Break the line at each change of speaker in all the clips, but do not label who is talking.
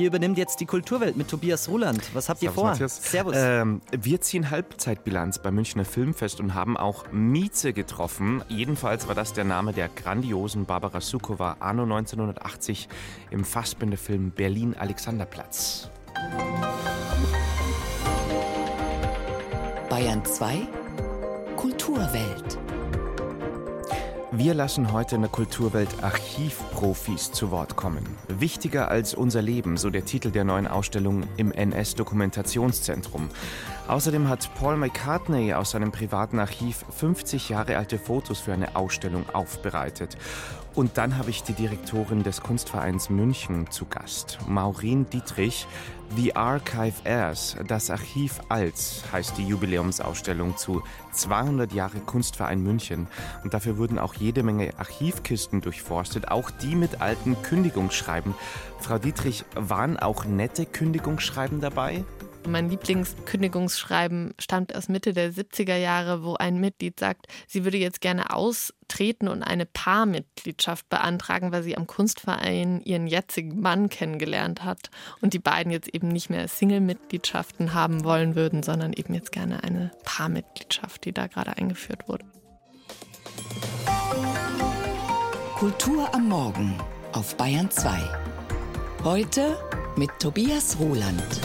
Hier übernimmt jetzt die Kulturwelt mit Tobias Ruland. Was habt ihr
Servus,
vor?
Matthias.
Servus.
Ähm, wir ziehen Halbzeitbilanz beim Münchner Filmfest und haben auch Mieze getroffen. Jedenfalls war das der Name der grandiosen Barbara Sukowa anno 1980 im Fassbinderfilm Berlin Alexanderplatz.
Bayern 2 Kulturwelt.
Wir lassen heute in der Kulturwelt Archivprofis zu Wort kommen. Wichtiger als unser Leben, so der Titel der neuen Ausstellung im NS-Dokumentationszentrum. Außerdem hat Paul McCartney aus seinem privaten Archiv 50 Jahre alte Fotos für eine Ausstellung aufbereitet. Und dann habe ich die Direktorin des Kunstvereins München zu Gast, Maureen Dietrich. The Archive Airs, das Archiv als, heißt die Jubiläumsausstellung zu 200 Jahre Kunstverein München. Und dafür wurden auch jede Menge Archivkisten durchforstet, auch die mit alten Kündigungsschreiben. Frau Dietrich, waren auch nette Kündigungsschreiben dabei?
Mein Lieblingskündigungsschreiben stammt aus Mitte der 70er Jahre, wo ein Mitglied sagt, sie würde jetzt gerne austreten und eine Paarmitgliedschaft beantragen, weil sie am Kunstverein ihren jetzigen Mann kennengelernt hat und die beiden jetzt eben nicht mehr Single-Mitgliedschaften haben wollen würden, sondern eben jetzt gerne eine Paarmitgliedschaft, die da gerade eingeführt wurde.
Kultur am Morgen auf Bayern 2. Heute mit Tobias Roland.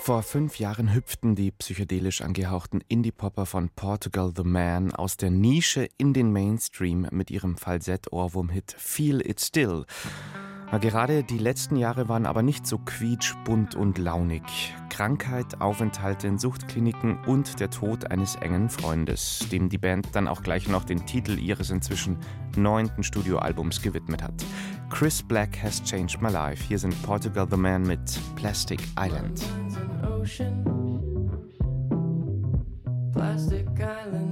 Vor fünf Jahren hüpften die psychedelisch angehauchten Indie-Popper von Portugal The Man aus der Nische in den Mainstream mit ihrem Falsett-Ohrwurm-Hit Feel It Still. Na, gerade die letzten Jahre waren aber nicht so quietschbunt und launig. Krankheit, Aufenthalte in Suchtkliniken und der Tod eines engen Freundes, dem die Band dann auch gleich noch den Titel ihres inzwischen neunten Studioalbums gewidmet hat. Chris Black has changed my life. Hier sind Portugal the Man mit Plastic Island.
Plastic island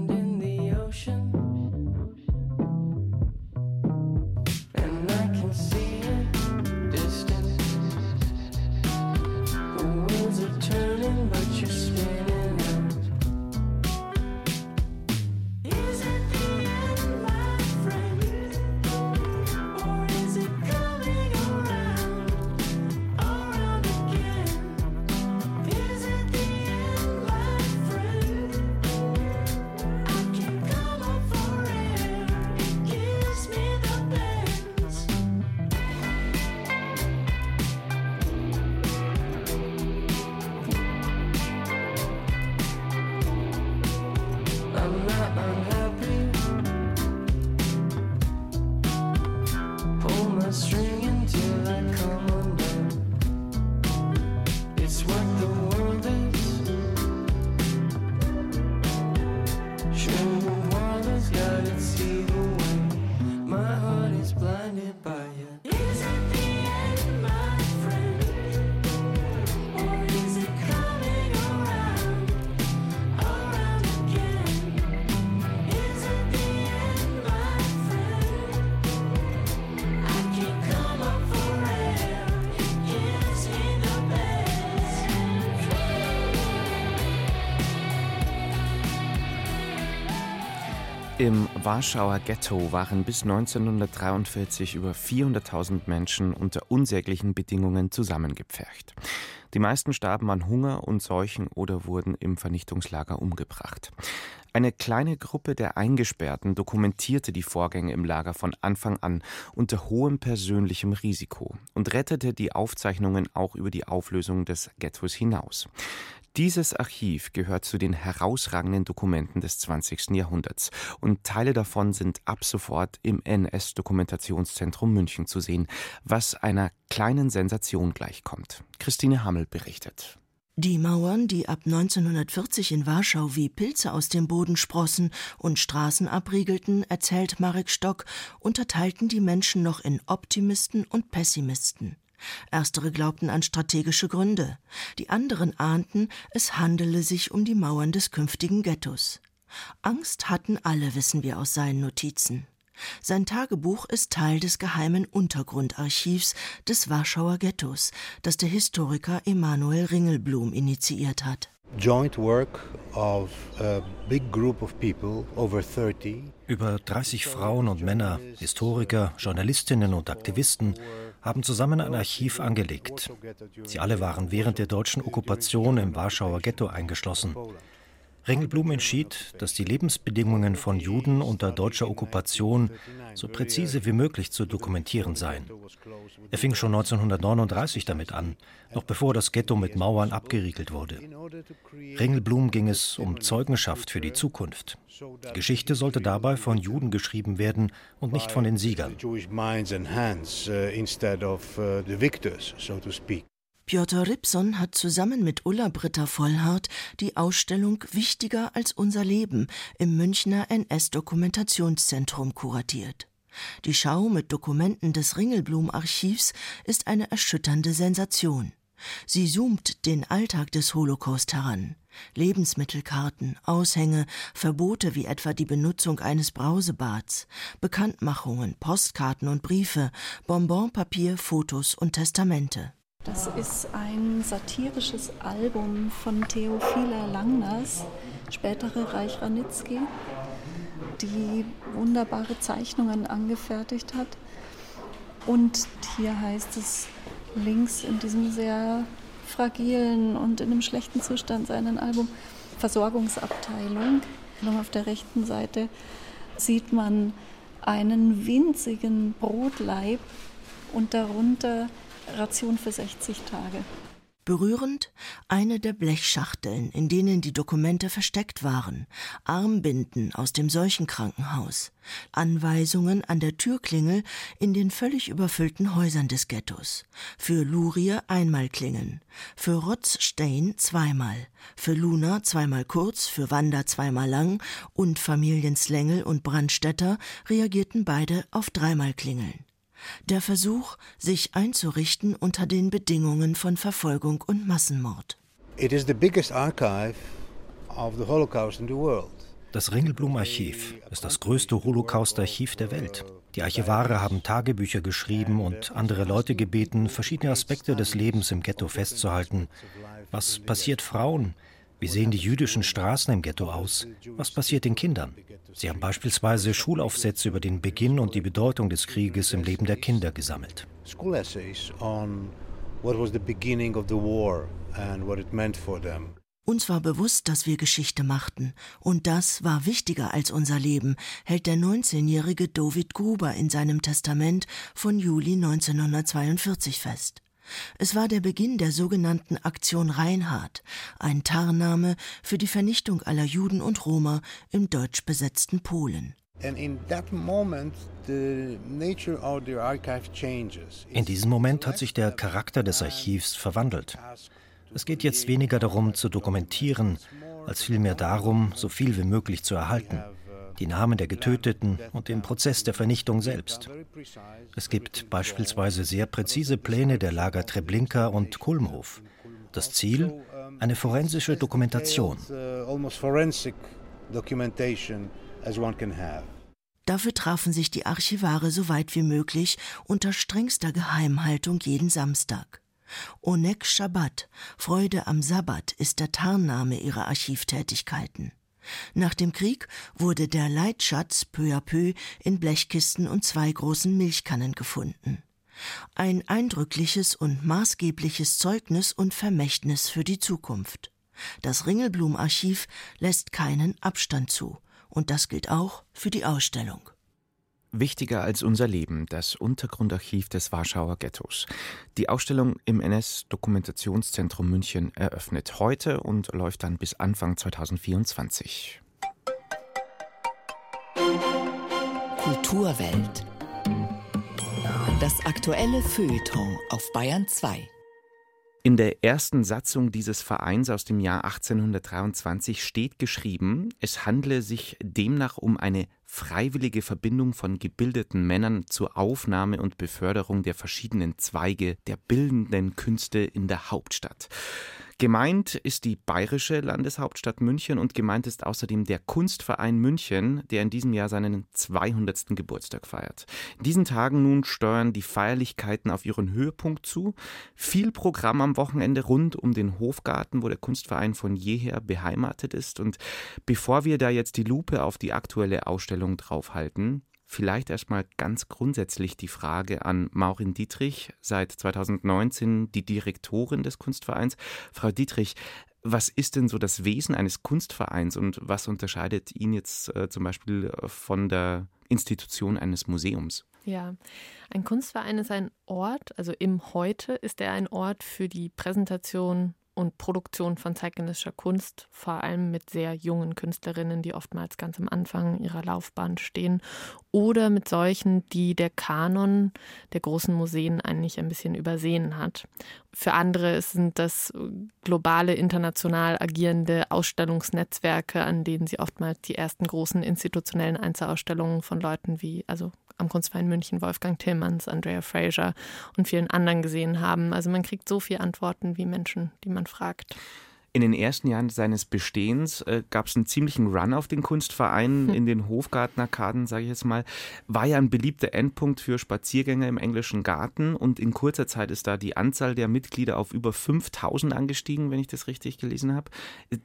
Im Warschauer Ghetto waren bis 1943 über 400.000 Menschen unter unsäglichen Bedingungen zusammengepfercht. Die meisten starben an Hunger und Seuchen oder wurden im Vernichtungslager umgebracht. Eine kleine Gruppe der Eingesperrten dokumentierte die Vorgänge im Lager von Anfang an unter hohem persönlichem Risiko und rettete die Aufzeichnungen auch über die Auflösung des Ghettos hinaus. Dieses Archiv gehört zu den herausragenden Dokumenten des 20. Jahrhunderts und Teile davon sind ab sofort im NS-Dokumentationszentrum München zu sehen, was einer kleinen Sensation gleichkommt. Christine Hammel berichtet.
Die Mauern, die ab 1940 in Warschau wie Pilze aus dem Boden sprossen und Straßen abriegelten, erzählt Marek Stock, unterteilten die Menschen noch in Optimisten und Pessimisten. Erstere glaubten an strategische Gründe, die anderen ahnten, es handele sich um die Mauern des künftigen Ghettos. Angst hatten alle, wissen wir aus seinen Notizen. Sein Tagebuch ist Teil des geheimen Untergrundarchivs des Warschauer Ghettos, das der Historiker Emanuel Ringelblum initiiert hat.
Joint work of a big group of people, over 30,
Über 30 Frauen und Männer, Historiker, Journalistinnen und Aktivisten haben zusammen ein Archiv angelegt. Sie alle waren während der deutschen Okkupation im Warschauer Ghetto eingeschlossen. Ringelblum entschied, dass die Lebensbedingungen von Juden unter deutscher Okkupation so präzise wie möglich zu dokumentieren seien. Er fing schon 1939 damit an, noch bevor das Ghetto mit Mauern abgeriegelt wurde. Ringelblum ging es um Zeugenschaft für die Zukunft. Die Geschichte sollte dabei von Juden geschrieben werden und nicht von den Siegern.
Piotr Ripson hat zusammen mit Ulla Britta Vollhardt die Ausstellung Wichtiger als unser Leben im Münchner NS-Dokumentationszentrum kuratiert. Die Schau mit Dokumenten des Ringelblum-Archivs ist eine erschütternde Sensation. Sie zoomt den Alltag des Holocaust heran. Lebensmittelkarten, Aushänge, Verbote wie etwa die Benutzung eines Brausebads, Bekanntmachungen, Postkarten und Briefe, Bonbonpapier, Fotos und Testamente.
Das ist ein satirisches Album von Theophila Langners, spätere Reich Ranitzky, die wunderbare Zeichnungen angefertigt hat. Und hier heißt es links in diesem sehr fragilen und in einem schlechten Zustand seinen Album Versorgungsabteilung. Und auf der rechten Seite sieht man einen winzigen Brotleib und darunter Ration für 60 Tage.
Berührend eine der Blechschachteln, in denen die Dokumente versteckt waren, Armbinden aus dem Seuchenkrankenhaus, Anweisungen an der Türklingel in den völlig überfüllten Häusern des Ghettos. Für Lurie einmal klingeln, für Rotzstein zweimal, für Luna zweimal kurz, für Wanda zweimal lang und Familien Slängel und Brandstätter reagierten beide auf dreimal klingeln. Der Versuch, sich einzurichten unter den Bedingungen von Verfolgung und Massenmord.
It is the biggest archive of the Holocaust in the world.
Das Ringelblum-Archiv ist das größte Holocaust-Archiv der Welt. Die Archivare haben Tagebücher geschrieben und andere Leute gebeten, verschiedene Aspekte des Lebens im Ghetto festzuhalten. Was passiert Frauen? Wie sehen die jüdischen Straßen im Ghetto aus? Was passiert den Kindern? Sie haben beispielsweise Schulaufsätze über den Beginn und die Bedeutung des Krieges im Leben der Kinder gesammelt.
School essays on what was the beginning of the war and what it meant for them.
Uns war bewusst, dass wir Geschichte machten, und das war wichtiger als unser Leben, hält der 19-jährige David Gruber in seinem Testament von Juli 1942 fest. Es war der Beginn der sogenannten Aktion Reinhard, ein Tarnname für die Vernichtung aller Juden und Roma im deutsch besetzten Polen.
In diesem Moment hat sich der Charakter des Archivs verwandelt. Es geht jetzt weniger darum zu dokumentieren, als vielmehr darum, so viel wie möglich zu erhalten die Namen der Getöteten und den Prozess der Vernichtung selbst. Es gibt beispielsweise sehr präzise Pläne der Lager Treblinka und Kulmhof. Das Ziel? Eine forensische Dokumentation.
Dafür trafen sich die Archivare so weit wie möglich unter strengster Geheimhaltung jeden Samstag. Onek Shabbat, Freude am Sabbat, ist der Tarnname ihrer Archivtätigkeiten. Nach dem Krieg wurde der Leitschatz peu à peu in Blechkisten und zwei großen Milchkannen gefunden. Ein eindrückliches und maßgebliches Zeugnis und Vermächtnis für die Zukunft. Das Ringelblum-Archiv lässt keinen Abstand zu. Und das gilt auch für die Ausstellung.
Wichtiger als unser Leben, das Untergrundarchiv des Warschauer Ghettos. Die Ausstellung im NS-Dokumentationszentrum München eröffnet heute und läuft dann bis Anfang 2024.
Kulturwelt. Das aktuelle Feuilleton auf Bayern 2.
In der ersten Satzung dieses Vereins aus dem Jahr 1823 steht geschrieben, es handle sich demnach um eine freiwillige Verbindung von gebildeten Männern zur Aufnahme und Beförderung der verschiedenen Zweige der bildenden Künste in der Hauptstadt. Gemeint ist die bayerische Landeshauptstadt München und gemeint ist außerdem der Kunstverein München, der in diesem Jahr seinen 200. Geburtstag feiert. In diesen Tagen nun steuern die Feierlichkeiten auf ihren Höhepunkt zu. Viel Programm am Wochenende rund um den Hofgarten, wo der Kunstverein von jeher beheimatet ist. Und bevor wir da jetzt die Lupe auf die aktuelle Ausstellung draufhalten, Vielleicht erstmal ganz grundsätzlich die Frage an Maurin Dietrich, seit 2019 die Direktorin des Kunstvereins. Frau Dietrich, was ist denn so das Wesen eines Kunstvereins und was unterscheidet ihn jetzt äh, zum Beispiel von der Institution eines Museums?
Ja, ein Kunstverein ist ein Ort, also im Heute ist er ein Ort für die Präsentation und Produktion von zeitgenössischer Kunst, vor allem mit sehr jungen Künstlerinnen, die oftmals ganz am Anfang ihrer Laufbahn stehen, oder mit solchen, die der Kanon der großen Museen eigentlich ein bisschen übersehen hat. Für andere sind das globale, international agierende Ausstellungsnetzwerke, an denen sie oftmals die ersten großen institutionellen Einzelausstellungen von Leuten wie, also am Kunstverein München Wolfgang Tillmanns, Andrea Fraser und vielen anderen gesehen haben. Also man kriegt so viele Antworten wie Menschen, die man fragt.
In den ersten Jahren seines Bestehens äh, gab es einen ziemlichen Run auf den Kunstverein hm. in den Hofgartenarkaden, sage ich jetzt mal. War ja ein beliebter Endpunkt für Spaziergänger im englischen Garten und in kurzer Zeit ist da die Anzahl der Mitglieder auf über 5000 angestiegen, wenn ich das richtig gelesen habe.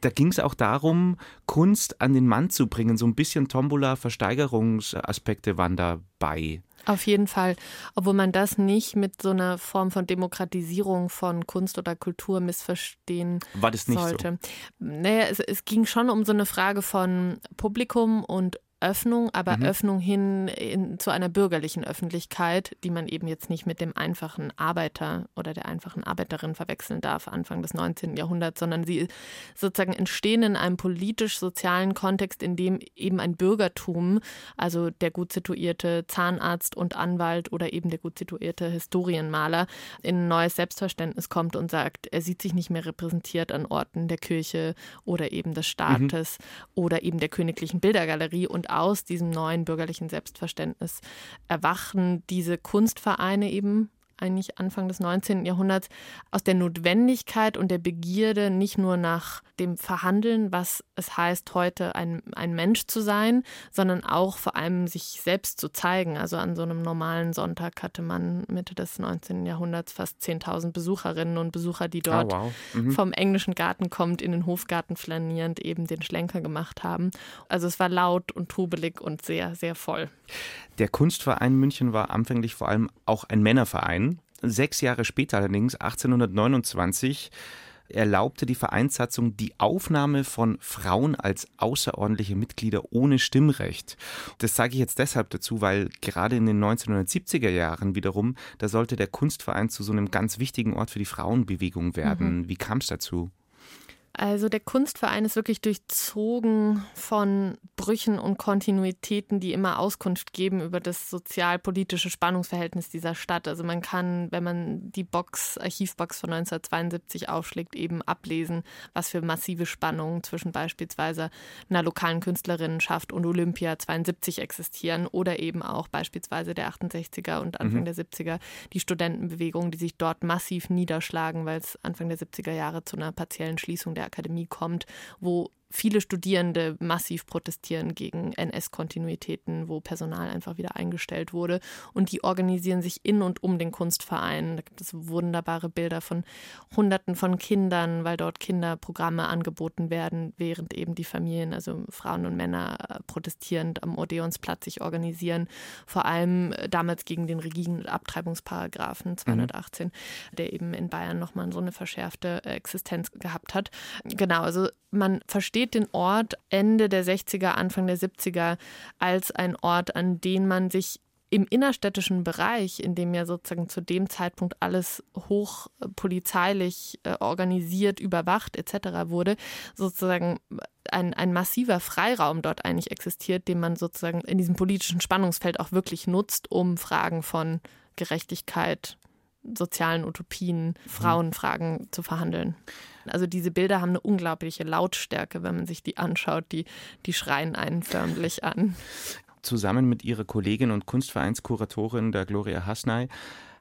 Da ging es auch darum, Kunst an den Mann zu bringen. So ein bisschen Tombola-Versteigerungsaspekte waren dabei.
Auf jeden Fall, obwohl man das nicht mit so einer Form von Demokratisierung von Kunst oder Kultur missverstehen
War das nicht
sollte. So? Naja, es, es ging schon um so eine Frage von Publikum und Öffnung, aber mhm. Öffnung hin in, zu einer bürgerlichen Öffentlichkeit, die man eben jetzt nicht mit dem einfachen Arbeiter oder der einfachen Arbeiterin verwechseln darf, Anfang des 19. Jahrhunderts, sondern sie sozusagen entstehen in einem politisch-sozialen Kontext, in dem eben ein Bürgertum, also der gut situierte Zahnarzt und Anwalt oder eben der gut situierte Historienmaler, in ein neues Selbstverständnis kommt und sagt, er sieht sich nicht mehr repräsentiert an Orten der Kirche oder eben des Staates mhm. oder eben der königlichen Bildergalerie und aus diesem neuen bürgerlichen Selbstverständnis erwachen diese Kunstvereine eben eigentlich Anfang des 19. Jahrhunderts aus der Notwendigkeit und der Begierde nicht nur nach dem Verhandeln, was es heißt, heute ein, ein Mensch zu sein, sondern auch vor allem sich selbst zu zeigen. Also an so einem normalen Sonntag hatte man Mitte des 19. Jahrhunderts fast 10.000 Besucherinnen und Besucher, die dort oh, wow. mhm. vom englischen Garten kommt, in den Hofgarten flanierend eben den Schlenker gemacht haben. Also es war laut und trubelig und sehr, sehr voll.
Der Kunstverein München war anfänglich vor allem auch ein Männerverein. Sechs Jahre später allerdings, 1829, erlaubte die Vereinssatzung die Aufnahme von Frauen als außerordentliche Mitglieder ohne Stimmrecht. Das sage ich jetzt deshalb dazu, weil gerade in den 1970er Jahren wiederum, da sollte der Kunstverein zu so einem ganz wichtigen Ort für die Frauenbewegung werden. Mhm. Wie kam es dazu?
Also der Kunstverein ist wirklich durchzogen von Brüchen und Kontinuitäten, die immer Auskunft geben über das sozialpolitische Spannungsverhältnis dieser Stadt. Also man kann, wenn man die Box, Archivbox von 1972 aufschlägt, eben ablesen, was für massive Spannungen zwischen beispielsweise einer lokalen Künstlerinnenschaft und Olympia 72 existieren oder eben auch beispielsweise der 68er und Anfang mhm. der 70er die Studentenbewegung, die sich dort massiv niederschlagen, weil es Anfang der 70er Jahre zu einer partiellen Schließung der der Akademie kommt, wo viele Studierende massiv protestieren gegen NS-Kontinuitäten, wo Personal einfach wieder eingestellt wurde. Und die organisieren sich in und um den Kunstverein. Da gibt es wunderbare Bilder von Hunderten von Kindern, weil dort Kinderprogramme angeboten werden, während eben die Familien, also Frauen und Männer, äh, protestierend am Odeonsplatz sich organisieren. Vor allem äh, damals gegen den rigiden Abtreibungsparagraphen 218, mhm. der eben in Bayern nochmal so eine verschärfte Existenz gehabt hat. Genau, also man versteht den Ort Ende der 60er, Anfang der 70er als ein Ort, an den man sich im innerstädtischen Bereich, in dem ja sozusagen zu dem Zeitpunkt alles hoch polizeilich äh, organisiert, überwacht etc. wurde, sozusagen ein, ein massiver Freiraum dort eigentlich existiert, den man sozusagen in diesem politischen Spannungsfeld auch wirklich nutzt, um Fragen von Gerechtigkeit, sozialen Utopien, mhm. Frauenfragen zu verhandeln. Also diese Bilder haben eine unglaubliche Lautstärke, wenn man sich die anschaut. Die, die schreien einen förmlich an.
Zusammen mit ihrer Kollegin und Kunstvereinskuratorin der Gloria Hasnay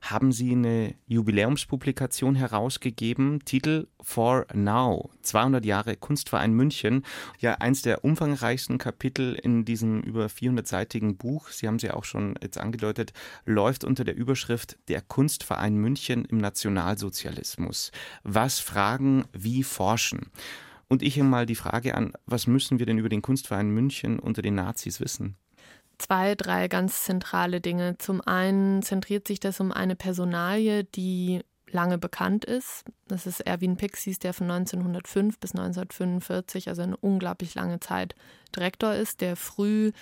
haben Sie eine Jubiläumspublikation herausgegeben, Titel For Now, 200 Jahre Kunstverein München. Ja, eins der umfangreichsten Kapitel in diesem über 400-seitigen Buch, Sie haben sie auch schon jetzt angedeutet, läuft unter der Überschrift Der Kunstverein München im Nationalsozialismus. Was fragen, wie forschen? Und ich mal die Frage an, was müssen wir denn über den Kunstverein München unter den Nazis wissen?
Zwei, drei ganz zentrale Dinge. Zum einen zentriert sich das um eine Personalie, die lange bekannt ist. Das ist Erwin Pixies, der von 1905 bis 1945, also eine unglaublich lange Zeit Direktor ist, der früh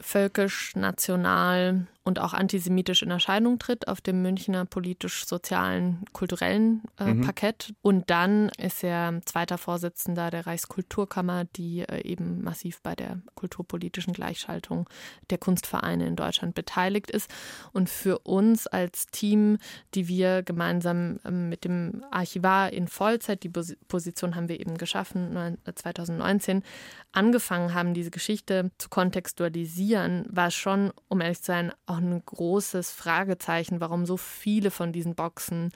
völkisch, national und auch antisemitisch in Erscheinung tritt auf dem Münchner politisch-sozialen, kulturellen äh,
Mhm.
Parkett. Und dann ist er zweiter Vorsitzender der Reichskulturkammer, die äh, eben massiv bei der kulturpolitischen Gleichschaltung der Kunstvereine in Deutschland beteiligt ist. Und für uns als Team, die wir gemeinsam ähm, mit dem Archivar in Vollzeit, die Pos- Position haben wir eben geschaffen, neun- äh, 2019, angefangen haben, diese Geschichte zu kontextualisieren, war schon, um ehrlich zu sein, auch ein großes Fragezeichen, warum so viele von diesen Boxen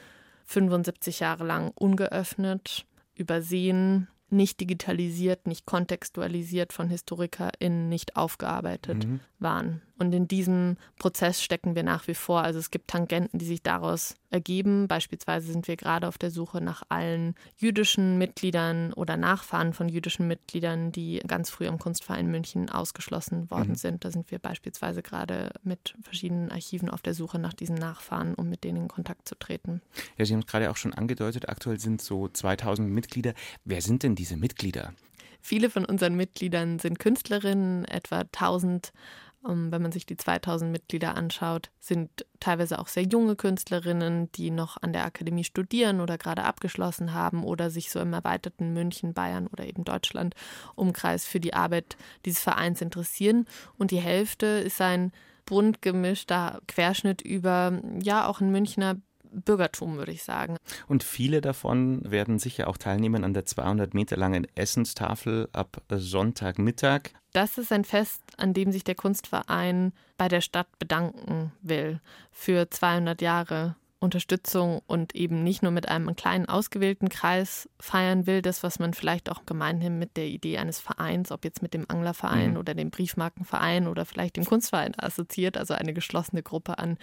75 Jahre lang ungeöffnet, übersehen, nicht digitalisiert, nicht kontextualisiert von HistorikerInnen, nicht aufgearbeitet
Mhm.
waren. Und in diesem Prozess stecken wir nach wie vor. Also es gibt Tangenten, die sich daraus ergeben. Beispielsweise sind wir gerade auf der Suche nach allen jüdischen Mitgliedern oder Nachfahren von jüdischen Mitgliedern, die ganz früh am Kunstverein München ausgeschlossen worden
Mhm.
sind. Da sind wir beispielsweise gerade mit verschiedenen Archiven auf der Suche nach diesen Nachfahren, um mit denen in Kontakt zu treten.
Ja, Sie haben es gerade auch schon angedeutet, aktuell sind so 2000 Mitglieder. Wer sind denn diese Mitglieder?
Viele von unseren Mitgliedern sind Künstlerinnen, etwa 1000. ähm, Wenn man sich die 2000 Mitglieder anschaut, sind teilweise auch sehr junge Künstlerinnen, die noch an der Akademie studieren oder gerade abgeschlossen haben oder sich so im erweiterten München, Bayern oder eben Deutschland Umkreis für die Arbeit dieses Vereins interessieren. Und die Hälfte ist ein bunt gemischter Querschnitt über, ja, auch ein Münchner Bürgertum, würde ich sagen.
Und viele davon werden sicher auch teilnehmen an der 200 Meter langen Essenstafel ab Sonntagmittag.
Das ist ein Fest, an dem sich der Kunstverein bei der Stadt bedanken will für 200 Jahre Unterstützung und eben nicht nur mit einem kleinen ausgewählten Kreis feiern will, das, was man vielleicht auch gemeinhin mit der Idee eines Vereins, ob jetzt mit dem Anglerverein
Mhm.
oder dem Briefmarkenverein oder vielleicht dem Kunstverein assoziiert, also eine geschlossene Gruppe an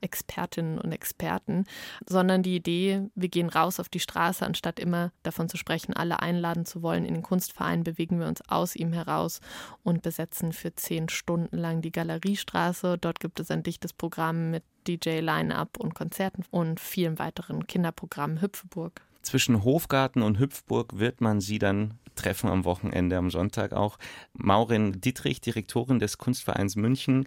Expertinnen und Experten, sondern die Idee, wir gehen raus auf die Straße, anstatt immer davon zu sprechen, alle einladen zu wollen in den Kunstverein, bewegen wir uns aus ihm heraus und besetzen für zehn Stunden lang die Galeriestraße. Dort gibt es ein dichtes Programm mit DJ-Line-Up und Konzerten und vielen weiteren Kinderprogrammen. Hüpfeburg.
Zwischen Hofgarten und Hüpfburg wird man sie dann treffen am Wochenende, am Sonntag auch. Maurin Dietrich, Direktorin des Kunstvereins München,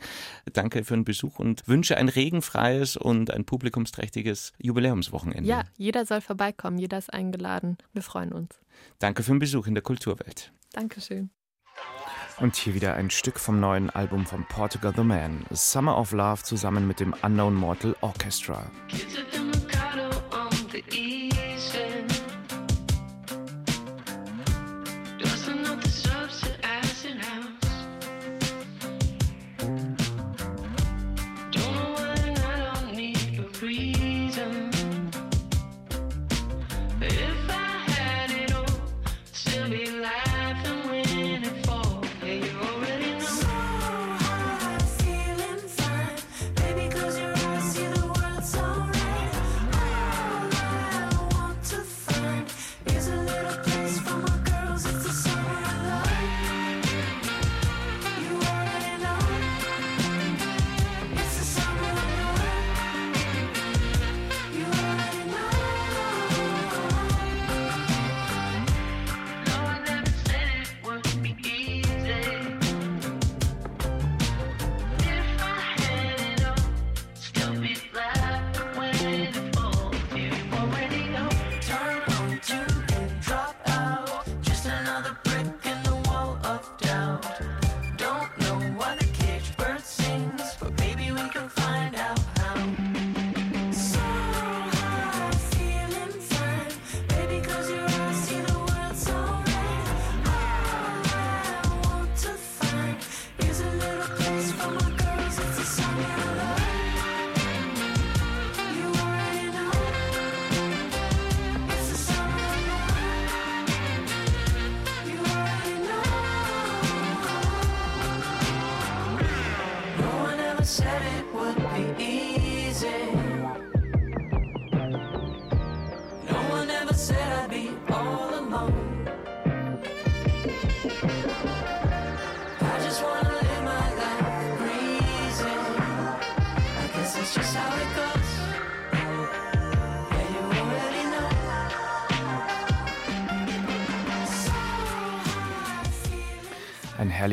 danke für den Besuch und wünsche ein regenfreies und ein publikumsträchtiges Jubiläumswochenende.
Ja, jeder soll vorbeikommen, jeder ist eingeladen. Wir freuen uns.
Danke für den Besuch in der Kulturwelt.
Dankeschön.
Und hier wieder ein Stück vom neuen Album von Portugal the Man, Summer of Love zusammen mit dem Unknown Mortal Orchestra.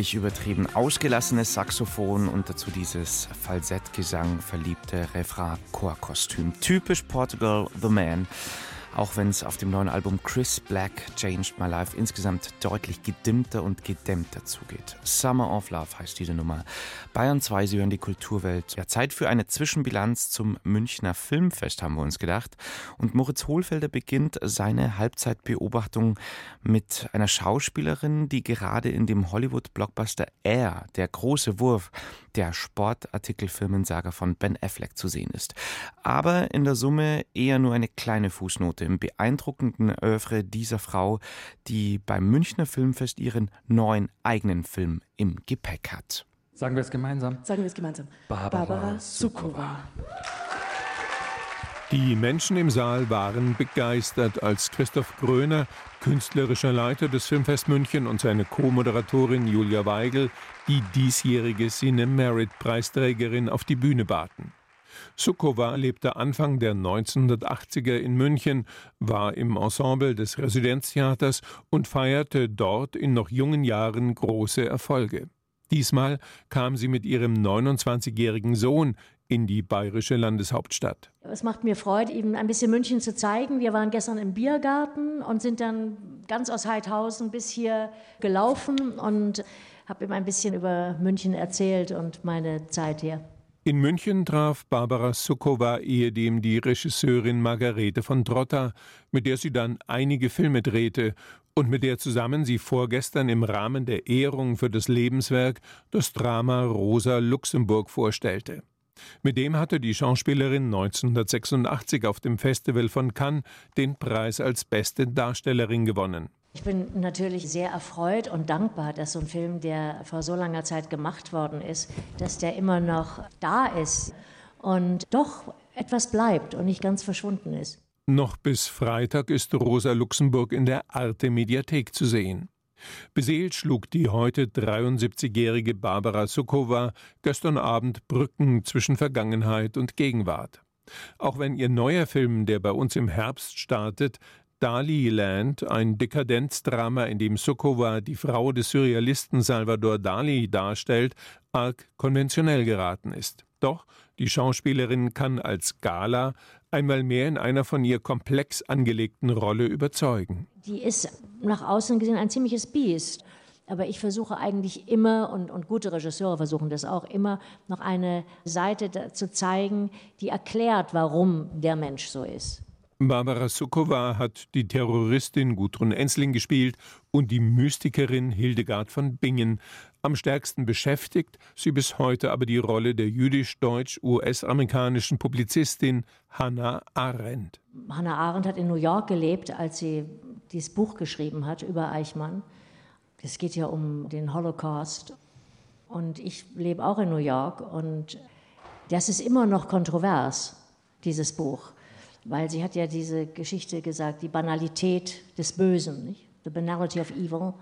Herrlich übertrieben ausgelassenes Saxophon und dazu dieses Falsettgesang verliebte Refrain-Chorkostüm. Typisch Portugal The Man auch wenn es auf dem neuen Album Chris Black Changed My Life insgesamt deutlich gedimmter und gedämmter zugeht. Summer of Love heißt diese Nummer. Bayern 2, Sie hören die Kulturwelt. Ja, Zeit für eine Zwischenbilanz zum Münchner Filmfest, haben wir uns gedacht. Und Moritz Hohlfelder beginnt seine Halbzeitbeobachtung mit einer Schauspielerin, die gerade in dem Hollywood-Blockbuster Air, der große Wurf, der Sportartikelfirmensaga von Ben Affleck zu sehen ist. Aber in der Summe eher nur eine kleine Fußnote im beeindruckenden Oeuvre dieser Frau, die beim Münchner Filmfest ihren neuen eigenen Film im Gepäck hat.
Sagen wir es gemeinsam.
Sagen wir es gemeinsam.
Barbara,
Barbara
Sukowa.
Die Menschen im Saal waren begeistert, als Christoph Gröner, künstlerischer Leiter des Filmfest München, und seine Co-Moderatorin Julia Weigel die diesjährige Cine Merit Preisträgerin auf die Bühne baten. Sukowa lebte Anfang der 1980er in München, war im Ensemble des Residenztheaters und feierte dort in noch jungen Jahren große Erfolge. Diesmal kam sie mit ihrem 29-jährigen Sohn in die bayerische Landeshauptstadt.
Es macht mir Freude, ihm ein bisschen München zu zeigen. Wir waren gestern im Biergarten und sind dann ganz aus Heidhausen bis hier gelaufen und habe ihm ein bisschen über München erzählt und meine Zeit hier.
In München traf Barbara Sukowa ehedem die Regisseurin Margarete von Trotta, mit der sie dann einige Filme drehte und mit der zusammen sie vorgestern im Rahmen der Ehrung für das Lebenswerk das Drama Rosa Luxemburg vorstellte. Mit dem hatte die Schauspielerin 1986 auf dem Festival von Cannes den Preis als beste Darstellerin gewonnen.
Ich bin natürlich sehr erfreut und dankbar, dass so ein Film, der vor so langer Zeit gemacht worden ist, dass der immer noch da ist und doch etwas bleibt und nicht ganz verschwunden ist.
Noch bis Freitag ist Rosa Luxemburg in der Arte Mediathek zu sehen. Beseelt schlug die heute 73-jährige Barbara Sukowa gestern Abend Brücken zwischen Vergangenheit und Gegenwart. Auch wenn ihr neuer Film, der bei uns im Herbst startet, Dali Land, ein Dekadenzdrama, in dem Sukowa die Frau des Surrealisten Salvador Dali darstellt, arg konventionell geraten ist. Doch die Schauspielerin kann als Gala einmal mehr in einer von ihr komplex angelegten Rolle überzeugen.
Die ist nach außen gesehen ein ziemliches Biest. Aber ich versuche eigentlich immer, und, und gute Regisseure versuchen das auch immer, noch eine Seite zu zeigen, die erklärt, warum der Mensch so ist.
Barbara Sukowa hat die Terroristin Gudrun Ensling gespielt und die Mystikerin Hildegard von Bingen. Am stärksten beschäftigt sie bis heute aber die Rolle der jüdisch-deutsch-US-amerikanischen Publizistin Hannah Arendt.
Hannah Arendt hat in New York gelebt, als sie dieses Buch geschrieben hat über Eichmann. Es geht ja um den Holocaust. Und ich lebe auch in New York und das ist immer noch kontrovers, dieses Buch weil sie hat ja diese Geschichte gesagt, die Banalität des Bösen, nicht? the banality of evil.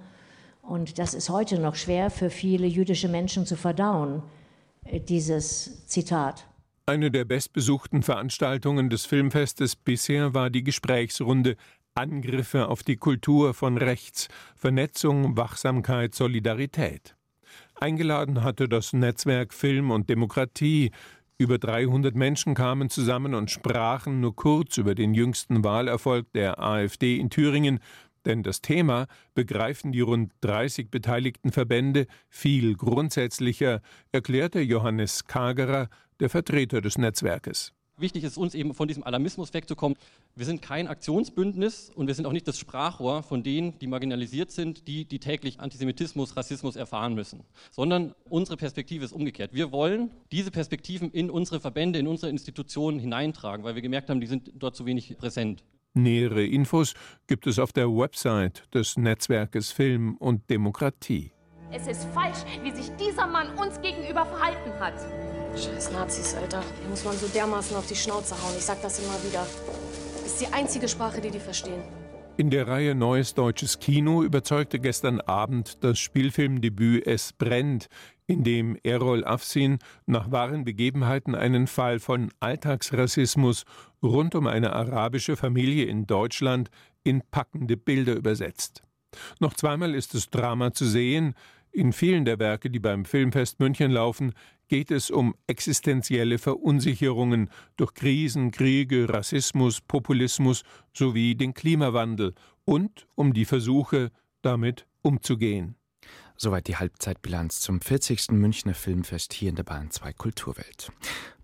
Und das ist heute noch schwer für viele jüdische Menschen zu verdauen, äh, dieses Zitat.
Eine der bestbesuchten Veranstaltungen des Filmfestes bisher war die Gesprächsrunde Angriffe auf die Kultur von rechts, Vernetzung, Wachsamkeit, Solidarität. Eingeladen hatte das Netzwerk Film und Demokratie, über 300 Menschen kamen zusammen und sprachen nur kurz über den jüngsten Wahlerfolg der AfD in Thüringen, denn das Thema begreifen die rund 30 beteiligten Verbände viel grundsätzlicher, erklärte Johannes Kagerer, der Vertreter des Netzwerkes.
Wichtig ist uns eben von diesem Alarmismus wegzukommen. Wir sind kein Aktionsbündnis und wir sind auch nicht das Sprachrohr von denen, die marginalisiert sind, die, die täglich Antisemitismus, Rassismus erfahren müssen, sondern unsere Perspektive ist umgekehrt. Wir wollen diese Perspektiven in unsere Verbände, in unsere Institutionen hineintragen, weil wir gemerkt haben, die sind dort zu wenig präsent.
Nähere Infos gibt es auf der Website des Netzwerkes Film und Demokratie.
Es ist falsch, wie sich dieser Mann uns gegenüber verhalten hat.
Scheiß Nazis, Alter. Hier muss man so dermaßen auf die Schnauze hauen. Ich sag das immer wieder. Das ist die einzige Sprache, die die verstehen.
In der Reihe Neues Deutsches Kino überzeugte gestern Abend das Spielfilmdebüt Es brennt, in dem Errol Afsin nach wahren Begebenheiten einen Fall von Alltagsrassismus rund um eine arabische Familie in Deutschland in packende Bilder übersetzt. Noch zweimal ist das Drama zu sehen, In vielen der Werke, die beim Filmfest München laufen, geht es um existenzielle Verunsicherungen durch Krisen, Kriege, Rassismus, Populismus sowie den Klimawandel und um die Versuche, damit umzugehen.
Soweit die Halbzeitbilanz zum 40. Münchner Filmfest hier in der Bahn 2 Kulturwelt.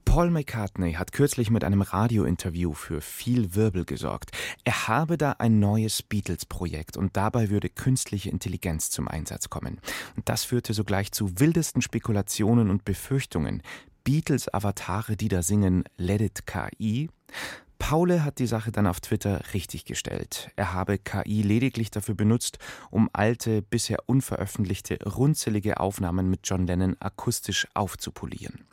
Paul McCartney hat kürzlich mit einem Radiointerview für viel Wirbel gesorgt. Er habe da ein neues Beatles-Projekt und dabei würde künstliche Intelligenz zum Einsatz kommen. Und das führte sogleich zu wildesten Spekulationen und Befürchtungen. Beatles-Avatare, die da singen Let It KI. Paule hat die Sache dann auf Twitter richtiggestellt. Er habe KI lediglich dafür benutzt, um alte, bisher unveröffentlichte, runzelige Aufnahmen mit John Lennon akustisch aufzupolieren.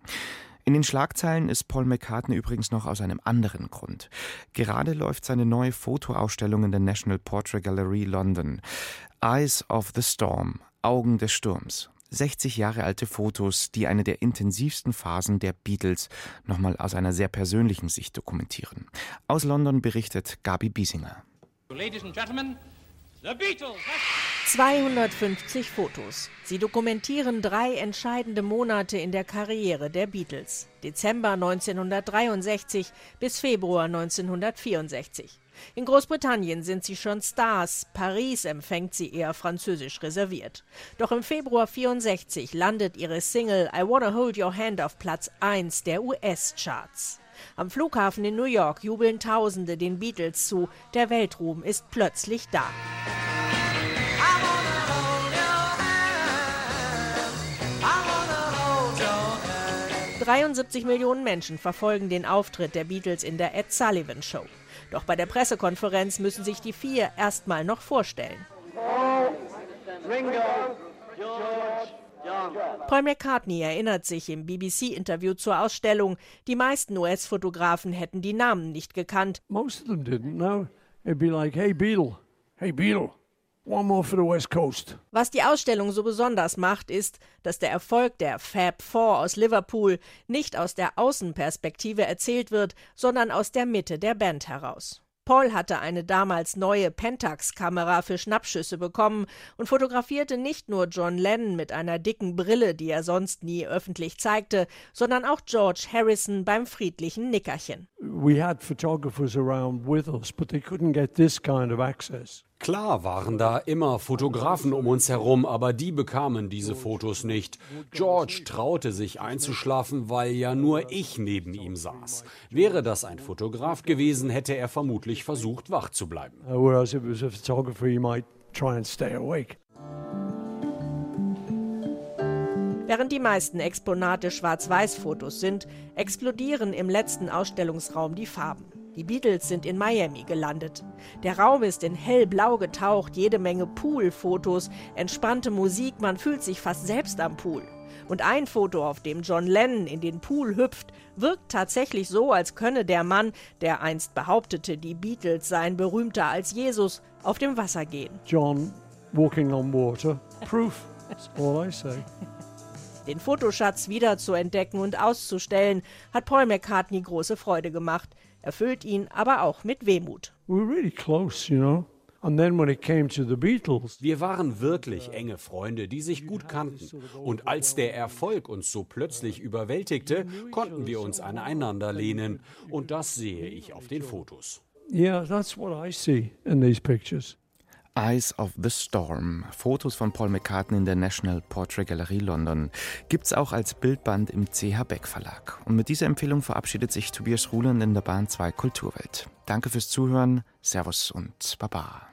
In den Schlagzeilen ist Paul McCartney übrigens noch aus einem anderen Grund. Gerade läuft seine neue Fotoausstellung in der National Portrait Gallery London. Eyes of the Storm, Augen des Sturms. 60 Jahre alte Fotos, die eine der intensivsten Phasen der Beatles nochmal aus einer sehr persönlichen Sicht dokumentieren. Aus London berichtet Gabi Biesinger.
Ladies and Gentlemen!
250 Fotos. Sie dokumentieren drei entscheidende Monate in der Karriere der Beatles. Dezember 1963 bis Februar 1964. In Großbritannien sind sie schon Stars, Paris empfängt sie eher französisch reserviert. Doch im Februar 64 landet ihre Single I Wanna Hold Your Hand auf Platz 1 der US-Charts. Am Flughafen in New York jubeln Tausende den Beatles zu, der Weltruhm ist plötzlich da. 73 Millionen Menschen verfolgen den Auftritt der Beatles in der Ed Sullivan Show. Doch bei der Pressekonferenz müssen sich die vier erstmal noch vorstellen. Paul McCartney erinnert sich im BBC-Interview zur Ausstellung, die meisten US-Fotografen hätten die Namen nicht gekannt.
Most of them didn't know. It'd be like, hey Beatle, hey Beatle. One more for the West Coast.
Was die Ausstellung so besonders macht, ist, dass der Erfolg der Fab Four aus Liverpool nicht aus der Außenperspektive erzählt wird, sondern aus der Mitte der Band heraus. Paul hatte eine damals neue Pentax-Kamera für Schnappschüsse bekommen und fotografierte nicht nur John Lennon mit einer dicken Brille, die er sonst nie öffentlich zeigte, sondern auch George Harrison beim friedlichen Nickerchen.
We had photographers around with us, but they couldn't get this kind of access.
Klar waren da immer Fotografen um uns herum, aber die bekamen diese Fotos nicht. George traute sich einzuschlafen, weil ja nur ich neben ihm saß. Wäre das ein Fotograf gewesen, hätte er vermutlich versucht, wach zu bleiben.
Uh.
Während die meisten Exponate Schwarz-Weiß-Fotos sind, explodieren im letzten Ausstellungsraum die Farben. Die Beatles sind in Miami gelandet. Der Raum ist in hellblau getaucht, jede Menge Poolfotos, entspannte Musik, man fühlt sich fast selbst am Pool. Und ein Foto, auf dem John Lennon in den Pool hüpft, wirkt tatsächlich so, als könne der Mann, der einst behauptete, die Beatles seien berühmter als Jesus, auf dem Wasser gehen.
John walking on water. Proof. That's all I say.
Den Fotoschatz wieder zu entdecken und auszustellen, hat Paul McCartney große Freude gemacht erfüllt ihn aber auch mit Wehmut.
We were really close, you know. And then when it came to the Beatles,
Wir waren wirklich enge Freunde, die sich gut kannten. Und als der Erfolg uns so plötzlich überwältigte, konnten wir uns aneinander lehnen. Und das sehe ich auf den Fotos.
yeah, that's what I see in these pictures.
Eyes of the Storm. Fotos von Paul McCartney in der National Portrait Gallery London. Gibt's auch als Bildband im CH Beck Verlag. Und mit dieser Empfehlung verabschiedet sich Tobias Ruland in der Bahn 2 Kulturwelt. Danke fürs Zuhören. Servus und Baba.